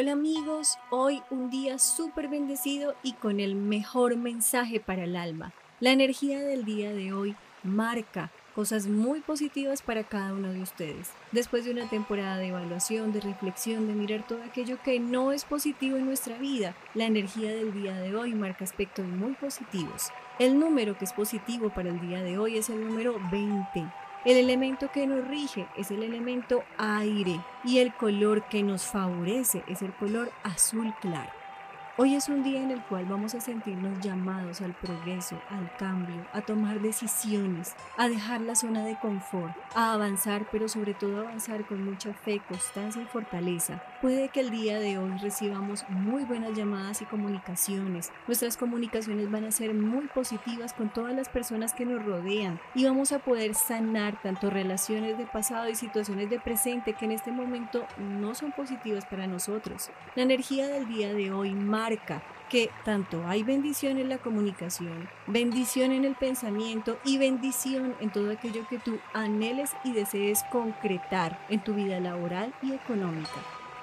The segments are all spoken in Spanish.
Hola amigos, hoy un día súper bendecido y con el mejor mensaje para el alma. La energía del día de hoy marca cosas muy positivas para cada uno de ustedes. Después de una temporada de evaluación, de reflexión, de mirar todo aquello que no es positivo en nuestra vida, la energía del día de hoy marca aspectos muy positivos. El número que es positivo para el día de hoy es el número 20. El elemento que nos rige es el elemento aire y el color que nos favorece es el color azul claro. Hoy es un día en el cual vamos a sentirnos llamados al progreso, al cambio, a tomar decisiones, a dejar la zona de confort, a avanzar, pero sobre todo avanzar con mucha fe, constancia y fortaleza. Puede que el día de hoy recibamos muy buenas llamadas y comunicaciones. Nuestras comunicaciones van a ser muy positivas con todas las personas que nos rodean y vamos a poder sanar tanto relaciones de pasado y situaciones de presente que en este momento no son positivas para nosotros. La energía del día de hoy que tanto hay bendición en la comunicación, bendición en el pensamiento y bendición en todo aquello que tú anheles y desees concretar en tu vida laboral y económica.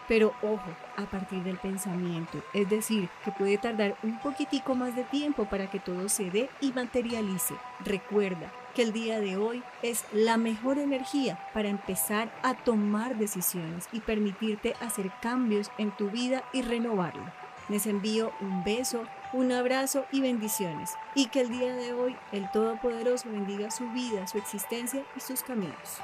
Pero ojo, a partir del pensamiento, es decir, que puede tardar un poquitico más de tiempo para que todo se dé y materialice. Recuerda que el día de hoy es la mejor energía para empezar a tomar decisiones y permitirte hacer cambios en tu vida y renovarla. Les envío un beso, un abrazo y bendiciones. Y que el día de hoy el Todopoderoso bendiga su vida, su existencia y sus caminos.